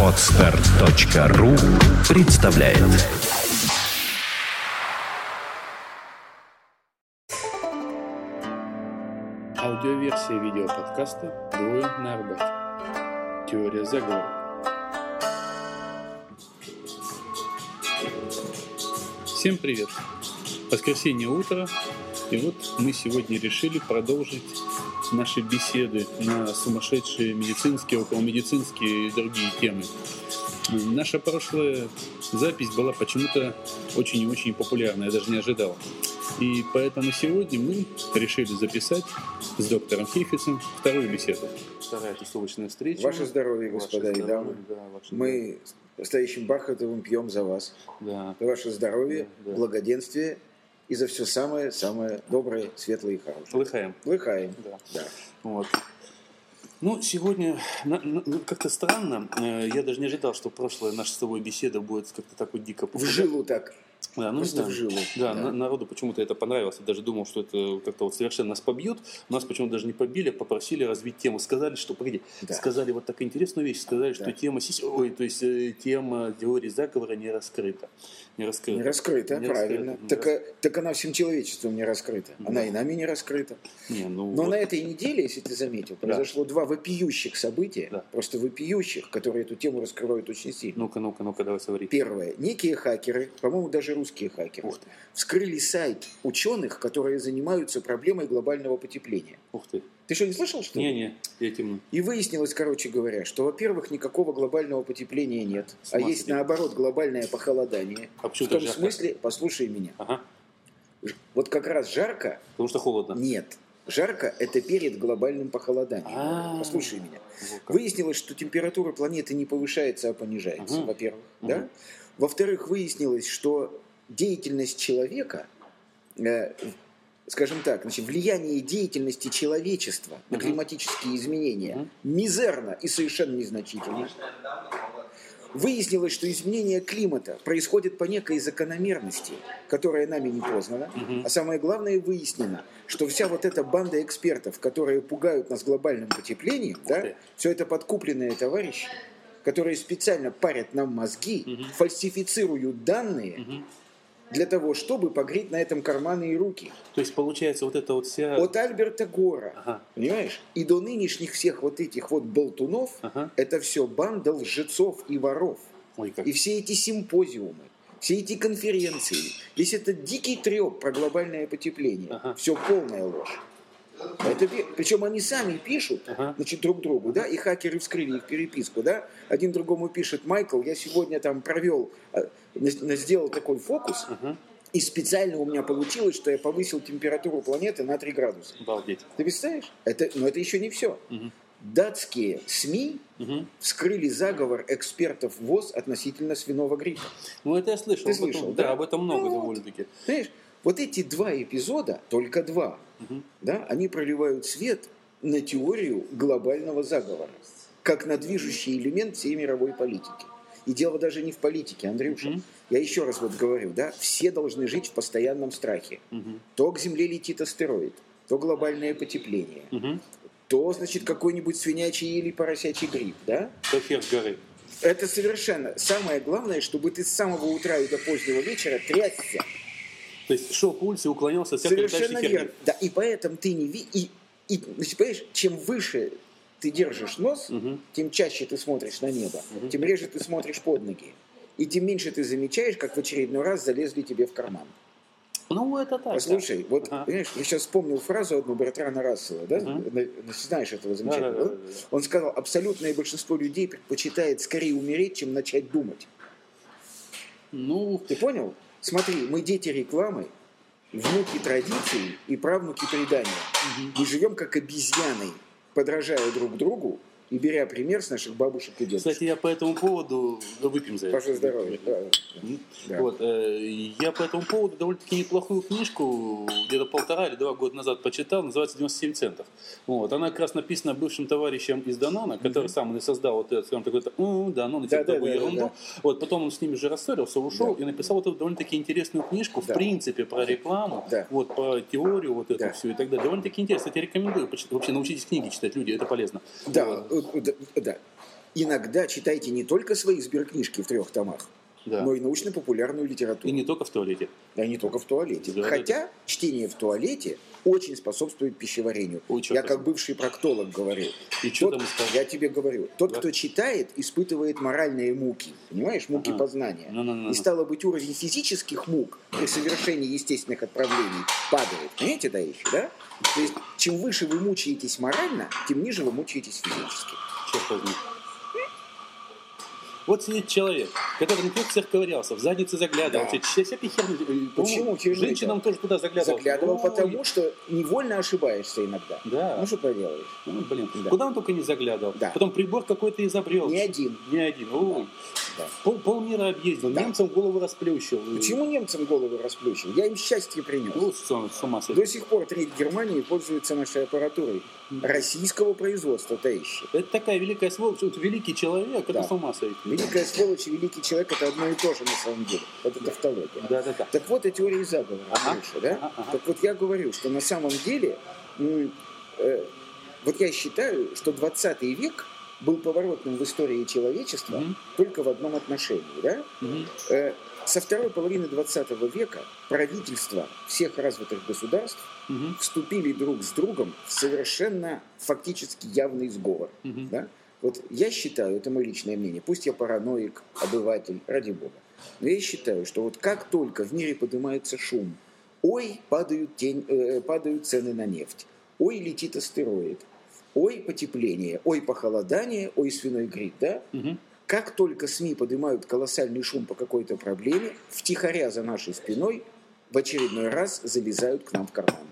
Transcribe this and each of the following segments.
Отстар.ру представляет Аудиоверсия видеоподкаста «Двое на Арбате». Теория заговора. Всем привет! Воскресенье утро, и вот мы сегодня решили продолжить наши беседы на сумасшедшие медицинские, околомедицинские и другие темы. Наша прошлая запись была почему-то очень и очень популярна, я даже не ожидал. И поэтому сегодня мы решили записать с доктором Хейфицем вторую беседу. Вторая тусовочная встреча. Ваше здоровье, Ваше господа и здоровье, дамы. да, ваше Мы с настоящим Бархатовым пьем за вас. здоровье. За ваше здоровье, Да, да. благоденствие и за все самое-самое доброе, светлое и хорошее. Лыхаем. Лыхаем. Да. Да. Вот. Ну, сегодня ну, как-то странно. Э, Я даже не ожидал, что прошлая наша с тобой беседа будет как-то так вот дико В популярна. жилу так. Да, ну, Просто знаю. в жилу. Да, Да. на- народу почему-то это понравилось. Я даже думал, что это как-то вот совершенно нас побьют. Нас почему-то даже не побили, попросили развить тему. Сказали, что, погоди, Да. сказали вот так интересную вещь. Сказали, что Да. тема, сис- ой, то есть э, тема теории заговора не раскрыта. Не раскрыта. Не раскрыта, Не правильно. раскрыта, не так, э, так она всем человечеством не раскрыта. Она Да. и нами не раскрыта. Не, ну, Но вот. на этой неделе, если ты заметил, Да. произошло два вопиющих события, Да. просто вопиющих, которые эту тему раскрывают очень сильно. Ну-ка, ну-ка, ну-ка, давай говори. Первое. Некие хакеры, по-моему, даже русские хакеры, Ух ты, вскрыли сайт ученых, которые занимаются проблемой глобального потепления. ух ты. Ты что, не слышал, что ли? Не-не, я темно. И выяснилось, короче говоря, что, во-первых, никакого глобального потепления нет, а есть, наоборот, глобальное похолодание. А почему В том жарко? смысле, послушай меня, Ага, вот как раз жарко, потому что холодно. нет. Жарко – это перед глобальным похолоданием. А. Послушай меня. Выяснилось, что температура планеты не повышается, а понижается, во-первых. Да? Во-вторых, выяснилось, что деятельность человека, э, скажем так, значит, влияние деятельности человечества на климатические изменения мизерно и совершенно незначительно. Выяснилось, что изменение климата происходит по некой закономерности, которая нами не познана. А самое главное, выяснено, что вся вот эта банда экспертов, которые пугают нас глобальным потеплением, да, ты. все это подкупленные товарищи, которые специально парят нам мозги, фальсифицируют данные. Для того, чтобы погреть на этом карманы и руки. То есть получается вот это вот вся... От Альберта Гора, Ага, понимаешь, и до нынешних всех вот этих вот болтунов, ага. это все банда лжецов и воров. Ой, как. И все эти симпозиумы, все эти конференции, весь этот дикий треп про глобальное потепление, Ага. все полная ложь. Это, причем они сами пишут, Ага. значит, друг другу, да, и хакеры вскрыли их переписку, да, один другому пишет, Майкл, я сегодня там провел, э, сделал такой фокус, Ага. и специально у меня получилось, что я повысил температуру планеты на 3 градуса. Обалдеть. Ты представляешь? Это, но это еще не все. Мгм. Датские СМИ Мгм. вскрыли заговор экспертов ВОЗ относительно свиного гриппа. Ну, это я слышал. Ты слышал, да? да? об этом много Ну, вот. довольно-таки. Знаешь, вот эти два эпизода, только два, Мгм. да, они проливают свет на теорию глобального заговора, как на движущий элемент всей мировой политики. И дело даже не в политике, Андрюша. Мгм. Я еще раз вот говорю, да, все должны жить в постоянном страхе. Мгм. То к Земле летит астероид, то глобальное потепление, Мгм. то, значит, какой-нибудь свинячий или поросячий грипп, да? То хер с горы. Это совершенно самое главное, чтобы ты с самого утра и до позднего вечера трясся. То есть шел по улице и уклонялся от всякой Совершенно верно. Да, и поэтому ты не видишь. И, и, понимаешь, чем выше ты держишь нос, Мгм. тем чаще ты смотришь на небо, Мгм. тем реже ты смотришь под ноги. И тем меньше ты замечаешь, как в очередной раз залезли тебе в карман. Ну, это так. Послушай, да. вот, Ага. понимаешь, я сейчас вспомнил фразу одну Бертрана Рассела, да? На- Знаешь этого замечательного? Да, да? да, да. Он сказал, абсолютное большинство людей предпочитает скорее умереть, чем начать думать. Ну, Ты понял? Смотри, мы дети рекламы, внуки традиций и правнуки предания. Мы живем как обезьяны, подражая друг другу и беря пример с наших бабушек и дедушек. кстати, я по этому поводу... да, Выпьем за это. Ваше здоровье. Да. Вот, э, я по этому поводу довольно-таки неплохую книжку где-то полтора или два года назад почитал, называется «97 центов». Вот, она как раз написана бывшим товарищем из Данона, который сам и создал вот этот, скажем, такой «М, Данон, и Да, да, ерунду. да. Вот, потом он с ними же рассорился, ушел Да. и написал вот эту довольно-таки интересную книжку, в Да. принципе, про рекламу, Да. вот, про теорию вот эту Да. всю и так далее. Довольно-таки интересно. Я тебе рекомендую. Вообще научитесь книги читать, люди, это полезно. Да, Вот. Да, да. Иногда читайте не только свои сберкнижки в трех томах, Да. но и научно-популярную литературу. И не только в туалете. А не только в туалете. Да, Хотя чтение в туалете очень способствует пищеварению. Ой, я ты. как бывший проктолог говорю. И что там сказал? я тебе говорю, тот, Да. кто читает, испытывает моральные муки. Понимаешь, муки Ага. познания. Ну-ну-ну-ну. И стало быть, уровень физических мук при совершении естественных отправлений падает. Понимаете, да еще, да? То есть, чем выше вы мучаетесь морально, тем ниже вы мучаетесь физически. Черт возьми. Вот сидит человек, который в инфекциях ковырялся, в задницы заглядывал, Да. вся- всякие херни. э, Почему? Женщинам тоже туда заглядывал. Заглядывал Ой, потому, что невольно ошибаешься иногда. Да. Ну, что поделаешь? Ну, блин, Да. куда он только не заглядывал. Да. Потом прибор какой-то изобрел. Не один. Не один. Ой. Да. Пол, полмира объездил, Да. немцам голову расплющил. Почему немцам головы расплющил? Я им счастье принес. Ну, с, ума сойти. До сих пор треть Германии пользуется нашей аппаратурой российского производства, товарищи. Это такая великая сволочь, вот великий человек, это Да. с ума сойти. Великая сволочь и великий человек – это одно и то же на самом деле. Это тавтология. Да, да, да. Так вот, о теории заговора, Ага. Миша, да? Ага, ага. Так вот, я говорю, что на самом деле, м, э, вот я считаю, что 20 век был поворотным в истории человечества Мгм. только в одном отношении, да? Мгм. Э, со второй половины 20 века правительства всех развитых государств Мгм. вступили друг с другом в совершенно фактически явный сговор. Мгм. Да? Вот я считаю, это мое личное мнение, пусть я параноик, обыватель, ради бога, но я считаю, что вот как только в мире поднимается шум, ой, падают, тень, э, падают цены на нефть, ой, летит астероид, ой, потепление, ой, похолодание, ой, свиной грипп, да? Мгм. Как только СМИ поднимают колоссальный шум по какой-то проблеме, втихаря за нашей спиной в очередной раз залезают к нам в карман.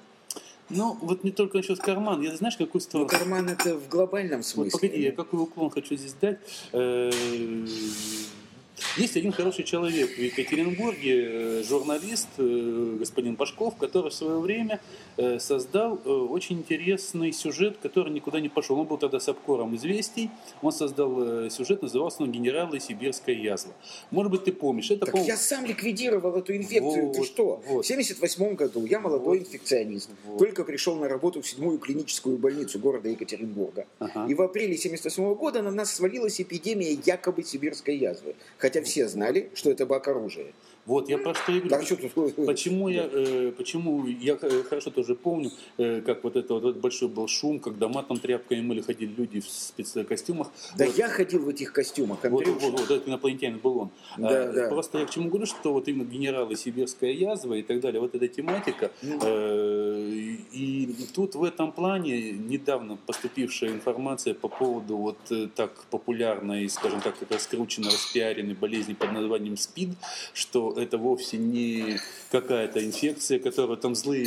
Ну, вот не только насчет карман. Я знаешь, какую Ну, сторону? карман это в глобальном Вот смысле. погоди, я какой уклон хочу здесь дать. Есть один хороший человек в Екатеринбурге, э, журналист, э, господин Пашков, который в свое время э, создал очень интересный сюжет, который никуда не пошел. Он был тогда с обкором известий. Он создал сюжет, назывался он «Генералы сибирская язва». Может быть, ты помнишь. Это, Так по-моему, я сам ликвидировал эту инфекцию. Ты Вот, что? вот. В 78 году я молодой Вот. инфекционист. Вот. Только пришел на работу в седьмую клиническую больницу города Екатеринбурга. Ага. И в апреле 78 года на нас свалилась эпидемия якобы сибирской язвы. Хотя все знали, что это бак оружия. Вот, я про что и говорю. Что тут... Почему я, э, почему я э, хорошо тоже помню, э, как вот это вот этот большой был шум, когда матом тряпками мыли, ходили люди в спецкостюмах. Да Вот, я ходил в этих костюмах, вот, Андрюша. вот, вот этот инопланетянин был он. Да, А, да. Просто я к чему говорю, что вот именно генералы сибирская язва и так далее, вот эта тематика. Ну. э, и тут в этом плане недавно поступившая информация по поводу вот э, так популярной, скажем так, раскрученной, распиаренной болезни под названием СПИД, что это вовсе не какая-то инфекция, которую там злые,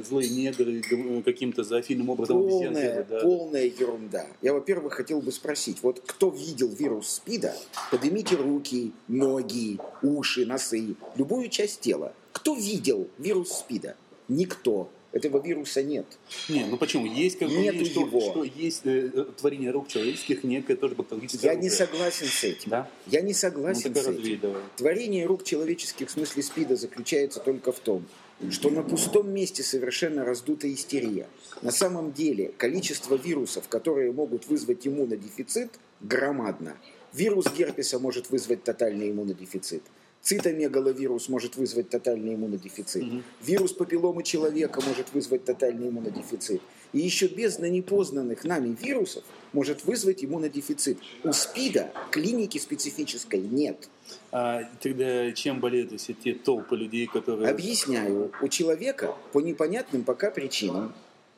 э, злые негры г- каким-то зоофильным образом Полная, да. полная ерунда. Я, во-первых, хотел бы спросить, вот кто видел вирус СПИДа, поднимите руки, ноги, уши, носы, любую часть тела. Кто видел вирус СПИДа? Никто. Этого вируса нет. Не, ну почему? Есть как Нету что, его. что есть э, творение рук человеческих, некое тоже патологическое Я не оружие. согласен с этим. Да? Я не Ну согласен так с этим. давай. Творение рук человеческих в смысле СПИДа заключается только в том, что на пустом месте совершенно раздута истерия. На самом деле количество вирусов, которые могут вызвать иммунодефицит, громадно. Вирус герпеса может вызвать тотальный иммунодефицит. Цитомегаловирус может вызвать тотальный иммунодефицит. Мгм. Вирус папилломы человека может вызвать тотальный иммунодефицит. И еще бездна непознанных нами вирусов может вызвать иммунодефицит. У СПИДа клиники специфической нет. А тогда чем болеют все те толпы людей, которые... Объясняю, у человека по непонятным пока причинам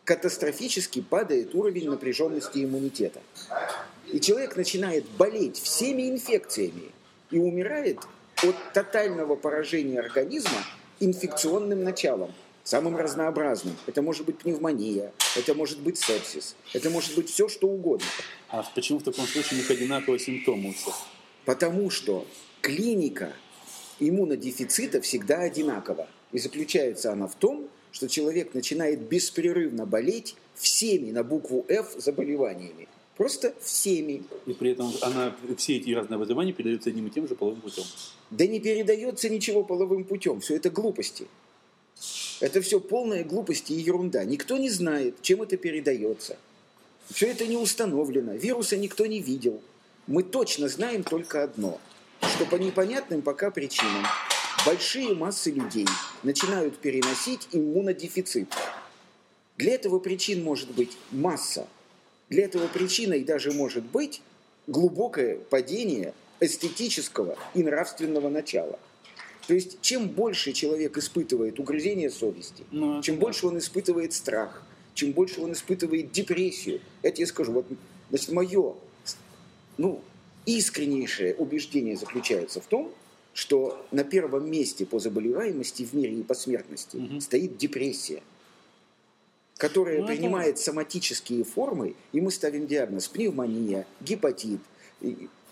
катастрофически падает уровень напряженности иммунитета. И человек начинает болеть всеми инфекциями и умирает от тотального поражения организма инфекционным началом, самым разнообразным. Это может быть пневмония, это может быть сепсис, это может быть все, что угодно. А почему в таком случае у них одинаковые симптомы у всех? Потому что клиника иммунодефицита всегда одинакова. И заключается она в том, что человек начинает беспрерывно болеть всеми на букву F заболеваниями. Просто всеми. И при этом она, все эти разные вызывания передаются одним и тем же половым путем. Да не передается ничего половым путем. Все это глупости. Это все полная глупости и ерунда. Никто не знает, чем это передается. Все это не установлено, вируса никто не видел. Мы точно знаем только одно, что по непонятным пока причинам большие массы людей начинают переносить иммунодефицит. Для этого причин может быть масса. Для этого причиной даже может быть глубокое падение эстетического и нравственного начала. То есть, чем больше человек испытывает угрызение совести, Ну, чем да. больше он испытывает страх, чем больше он испытывает депрессию, это я скажу, вот, значит, мое, ну, искреннейшее убеждение заключается в том, что на первом месте по заболеваемости в мире и по смертности Мгм. стоит депрессия, которая Ну, принимает соматические формы, и мы ставим диагноз пневмония, гепатит,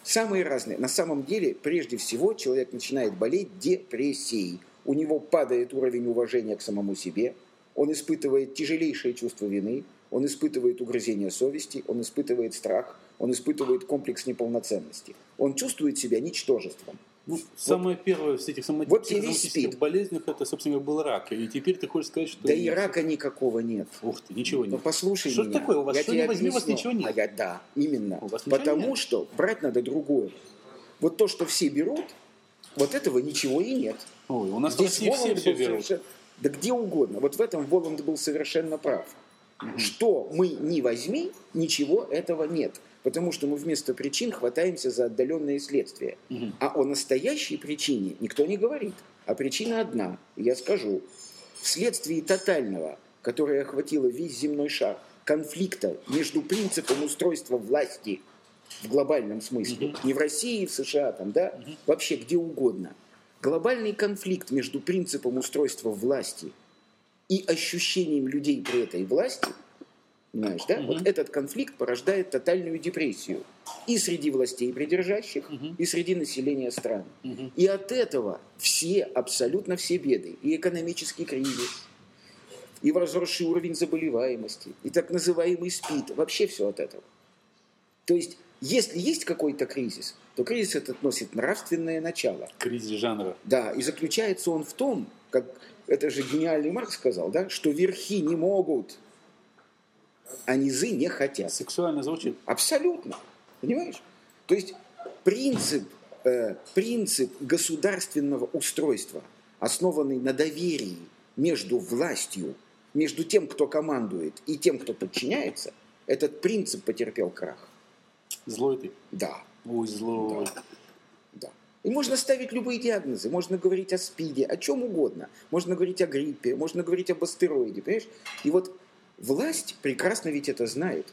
самые разные. На самом деле, прежде всего, человек начинает болеть депрессией. У него падает уровень уважения к самому себе, он испытывает тяжелейшее чувство вины, он испытывает угрызение совести, он испытывает страх, он испытывает комплекс неполноценности. Он чувствует себя ничтожеством. Ну, самое первое из этих Вот соматических спид. болезней, это, собственно, был рак. И теперь ты хочешь сказать, что... Да и рака никакого нет. Ух ты, ничего Ну нет. послушай Что меня. такое? У вас Я что не возьми, у вас ничего нет. А я, да, именно. У вас Потому нет. что брать надо другое. Вот то, что все берут, вот этого ничего и нет. Ой, у нас в Здесь России все все был берут. совершенно- Да где угодно. Вот в этом Воланд был совершенно прав. Что мы не возьми, ничего этого нет. Потому что мы вместо причин хватаемся за отдаленные следствия. Мгм. А о настоящей причине никто не говорит. А причина одна, я скажу. Вследствие тотального, которое охватило весь земной шар, конфликта между принципом устройства власти в глобальном смысле, не в России, в США, там, да, вообще где угодно. Глобальный конфликт между принципом устройства власти и ощущением людей при этой власти, понимаешь, да, Мгм. вот этот конфликт порождает тотальную депрессию и среди властей придержащих, Мгм. и среди населения стран. Мгм. И от этого все, абсолютно все беды, и экономический кризис, и возросший уровень заболеваемости, и так называемый СПИД, вообще все от этого. То есть, если есть какой-то кризис, то кризис этот носит нравственное начало. Кризис жанра. Да, и заключается он в том, как это же гениальный Маркс сказал, да, что верхи не могут, а низы не хотят. Сексуально звучит. Абсолютно. Понимаешь? То есть принцип, э, принцип государственного устройства, основанный на доверии между властью, между тем, кто командует, и тем, кто подчиняется, этот принцип потерпел крах. Злой ты. Да, Ой, злой. да. И можно ставить любые диагнозы, можно говорить о СПИДе, о чем угодно. Можно говорить о гриппе, можно говорить об астероиде, понимаешь? И вот власть прекрасно ведь это знает.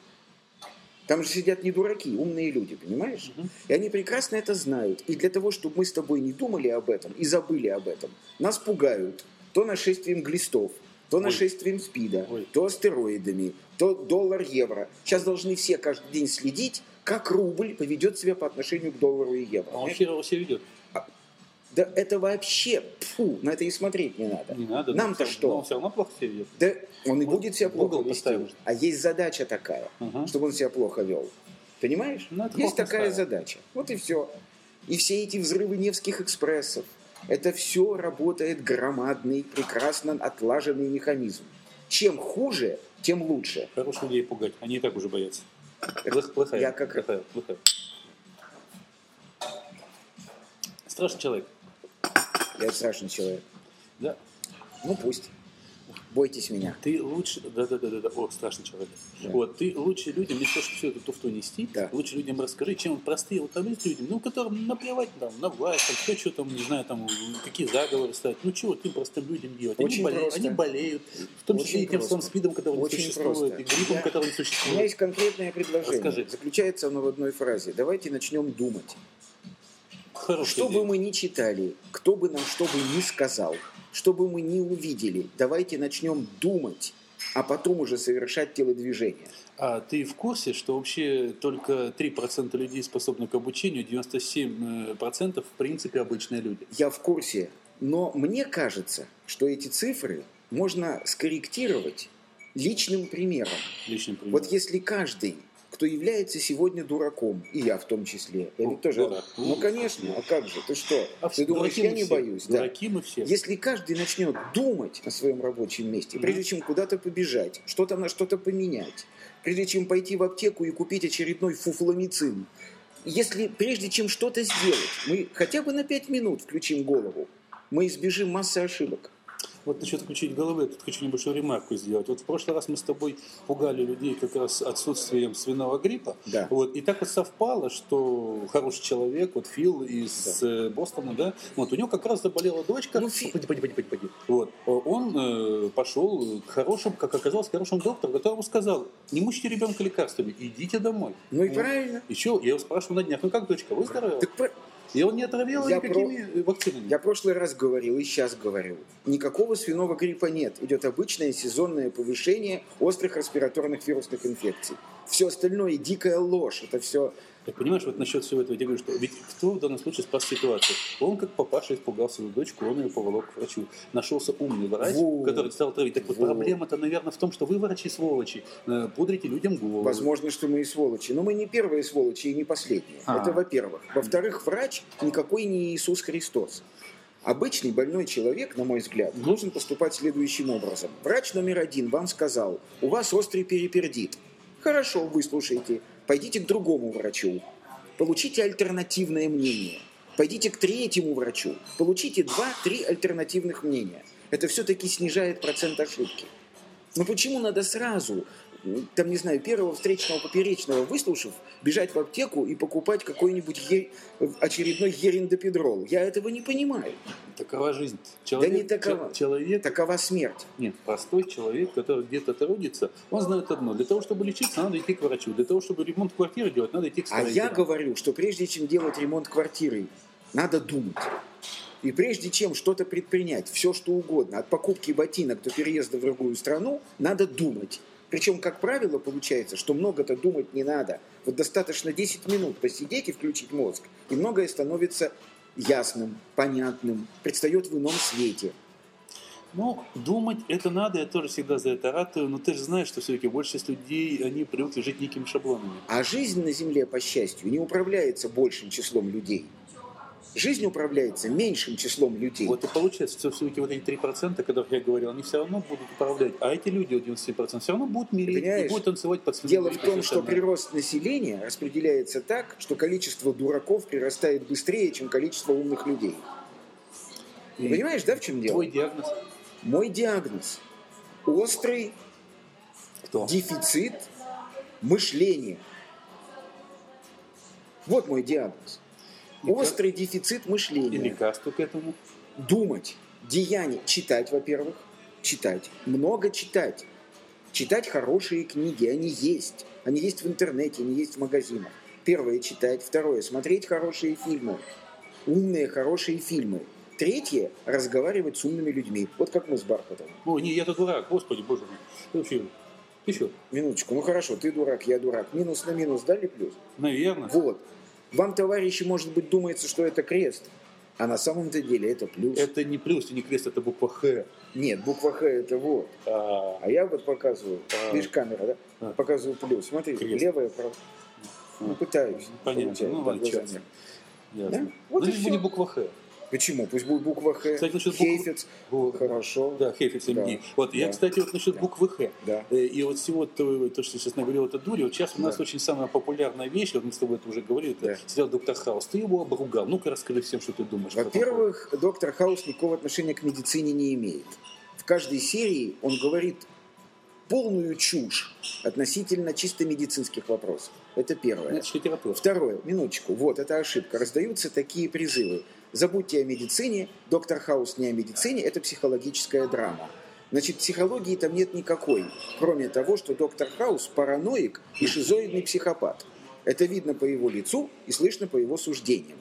Там же сидят не дураки, умные люди, понимаешь? Мгм. И они прекрасно это знают. И для того, чтобы мы с тобой не думали об этом и забыли об этом, нас пугают то нашествием глистов, то Ой. нашествием СПИДа, Ой. то астероидами, то доллар-евро. Сейчас должны все каждый день следить, как рубль поведет себя по отношению к доллару и евро. А он херово себя ведет. Да это вообще, фу, на это и смотреть не надо. Не надо. Нам-то но что? он все равно плохо себя ведет. Да он и будет себя плохо вести. поставим. А есть задача такая, Ага. чтобы он себя плохо вел. Понимаешь? Ну, есть такая ставим. задача. Вот и все. И все эти взрывы Невских экспрессов, это все работает громадный, прекрасно отлаженный механизм. Чем хуже, тем лучше. Хорош людей пугать. Они и так уже боятся. Плох- Плохая. я как- Плохая. Плохая. Страшный человек. Я страшный человек. Да. Ну пусть. Бойтесь меня. Ты лучше... Да-да-да-да. О, страшный человек. Да. Вот, ты лучше людям, вместо того, чтобы все это туфту нести, Да. лучше людям расскажи, чем простые вот там есть людям, ну, которым наплевать там, на власть, там, кто что там, не знаю, там, какие заговоры ставить. Ну, чего ты простым людям делать? Они, Очень болеют, просто. они болеют, в том числе Очень и тем самым спидом, которого не Очень существует, просто. и гриппом, Я- которого не У меня существует. есть конкретное предложение. Расскажи. Заключается оно в одной фразе. Давайте начнем думать. Хорошая Что идея. бы мы ни читали, кто бы нам что бы ни сказал, что бы мы ни увидели, давайте начнем думать, а потом уже совершать телодвижения. А ты в курсе, что вообще только 3% людей способны к обучению, 97% в принципе обычные люди? Я в курсе, но мне кажется, что эти цифры можно скорректировать личным примером. Личным примером. Вот если каждый, кто является сегодня дураком. И я в том числе. Я ведь тоже... дурак. Ну, конечно. А как же? Ты что? А Ты думаешь, я не все. боюсь? Да. Дураки мы все. Если каждый начнет думать на своем рабочем месте, прежде чем куда-то побежать, что-то на что-то поменять, прежде чем пойти в аптеку и купить очередной фуфломицин, если прежде чем что-то сделать, мы хотя бы на пять минут включим голову, мы избежим массы ошибок. Вот насчет включить головы, я тут хочу небольшую ремарку сделать. Вот в прошлый раз мы с тобой пугали людей как раз отсутствием свиного гриппа. Да. Вот, и так вот совпало, что хороший человек, вот Фил из э, Бостона, да, вот у него как раз заболела дочка. Ну, Фи- Пойди, пойди, пойди, пойди, пойди. Вот, он э, пошел к хорошему, как оказалось, к хорошему доктору, которому сказал, не мучите ребенка лекарствами, идите домой. Ну и Вот. правильно. Что, я его спрашиваю на днях, ну как дочка, выздоровела? Так И он не отравил Я никакими э, вакцинами. Я в прошлый раз говорил и сейчас говорю. Никакого свиного гриппа нет. Идет обычное сезонное повышение острых респираторных вирусных инфекций. Все остальное дикая ложь. Это все Так понимаешь, вот насчет всего этого, я говорю, что ведь кто в данном случае спас ситуацию? Он, как папаша, испугал свою дочку, он ее поволок к врачу. Нашелся умный врач, Вот. который стал травить. Так вот, Вот. проблема-то, наверное, в том, что вы, врачи, сволочи, э, пудрите людям голову. Возможно, что мы и сволочи. Но мы не первые сволочи и не последние. А. Это во-первых. Во-вторых, врач никакой не Иисус Христос. Обычный больной человек, на мой взгляд, должен поступать следующим образом. Врач номер один вам сказал, у вас острый перипердит. Хорошо, выслушайте. Пойдите к другому врачу. Получите альтернативное мнение. Пойдите к третьему врачу. Получите два-три альтернативных мнения. Это все-таки снижает процент ошибки. Но почему надо сразу, там, не знаю, первого встречного поперечного выслушав, бежать в аптеку и покупать какой-нибудь е- очередной ериндопедрол? Я этого не понимаю. Такова жизнь. Человек, не такова. чел- человек, Такова смерть. нет, простой человек, который где-то трудится, он знает одно. Для того, чтобы лечиться, надо идти к врачу. Для того, чтобы ремонт квартиры делать, надо идти к А я говорю, что прежде чем делать ремонт квартиры, надо думать. И прежде чем что-то предпринять, все что угодно, от покупки ботинок до переезда в другую страну, надо думать. Причем, как правило, получается, что много-то думать не надо. Вот достаточно 10 минут посидеть и включить мозг, и многое становится ясным, понятным, предстает в ином свете. Ну, думать это надо, я тоже всегда за это ратую, но ты же знаешь, что все-таки большая часть людей, они привыкли жить некими шаблонами. А жизнь на Земле, по счастью, не управляется большим числом людей. Жизнь управляется меньшим числом людей. Вот и получается, что все-таки вот эти 3%, о которых я говорил, они все равно будут управлять, а эти люди, вот 97%, все равно будут мирить и Понимаешь? будут танцевать под Дело в том, все что прирост населения распределяется так, что количество дураков прирастает быстрее, чем количество умных людей. И Понимаешь, да, в чем дело? Твой диагноз Мой диагноз – острый кто? дефицит мышления. Вот мой диагноз. И как- Острый дефицит И мышления. лекарство к этому. Думать, деяния, читать, во-первых, читать, много читать. Читать хорошие книги, они есть. Они есть в интернете, они есть в магазинах. Первое – читать. Второе – смотреть хорошие фильмы. Умные, хорошие фильмы. Третье – разговаривать с умными людьми. Вот как мы с Бархатом. Ой, не, я-то дурак, господи, боже мой. Вообще, ты что, Минуточку, ну хорошо, ты дурак, я дурак. Минус на минус дали плюс? наверное. Вот. Вам, товарищи, может быть, думается, что это крест. А на самом-то деле это плюс. Это не плюс и не крест, это буква Х. Нет, буква Х это вот. А, А я вот показываю, А. видишь, камера, да? А. Показываю плюс. Смотри, Крест. левая, правая. Ну, пытаюсь. Понятно. Ну, ладно. Да? Вот ну, всё. не буква Х. Почему? Пусть будет буква Х. Кстати, насчет букв- Хейфец. Вот. Хорошо. Да, Хейфиц Да. Вот, я, Да. кстати, вот насчет Да. буквы Х. Да. Э, И вот всего то, то, что сейчас наговорил, это дури. Вот сейчас у нас Да. очень самая популярная вещь, вот мы с тобой это уже говорили, это Да. сериал «Доктор Хаус». Ты его обругал. Ну-ка, расскажи всем, что ты думаешь. Во-первых, доктор Хаус никакого отношения к медицине не имеет. В каждой серии он говорит полную чушь относительно чисто медицинских вопросов. Это первое. Это же литература. Второе, минуточку, вот, это ошибка. Раздаются такие призывы. Забудьте о медицине, доктор Хаус не о медицине, это психологическая драма. Значит, психологии там нет никакой, кроме того, что доктор Хаус параноик и шизоидный психопат. Это видно по его лицу и слышно по его суждениям.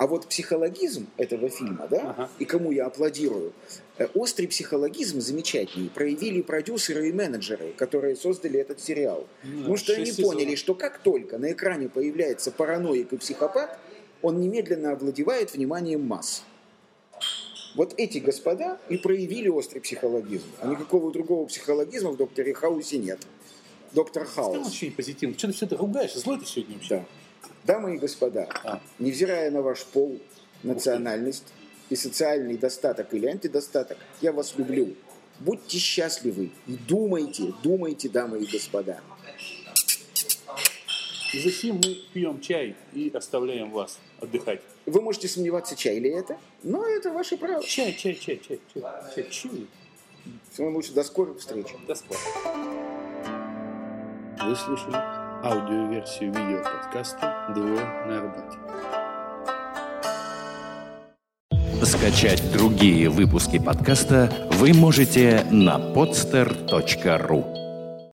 А вот психологизм этого фильма, да, Ага. и кому я аплодирую, э, острый психологизм замечательный проявили продюсеры и менеджеры, которые создали этот сериал. Ну, Потому что они сезонов. поняли, что как только на экране появляется параноик и психопат, он немедленно овладевает вниманием масс. Вот эти господа и проявили острый психологизм. А никакого другого психологизма в докторе Хаусе нет. доктор Стал Хаус. вообще позитивно. Что ты все это ругаешь? Злой ты сегодня вообще? Да. Дамы и господа, А. невзирая на ваш пол, национальность и социальный достаток или антидостаток, я вас люблю. Будьте счастливы и думайте, думайте, дамы и господа. И зачем мы пьем чай и оставляем вас отдыхать? Вы можете сомневаться, чай ли это, но это ваше право. Чай, чай, чай, чай, чай. Чай, чай. Всего лучше до скорых встреч. До скорого. Вы слушали аудиоверсию видеоподкаста «Двое на работе». Скачать другие выпуски подкаста вы можете на podster.ru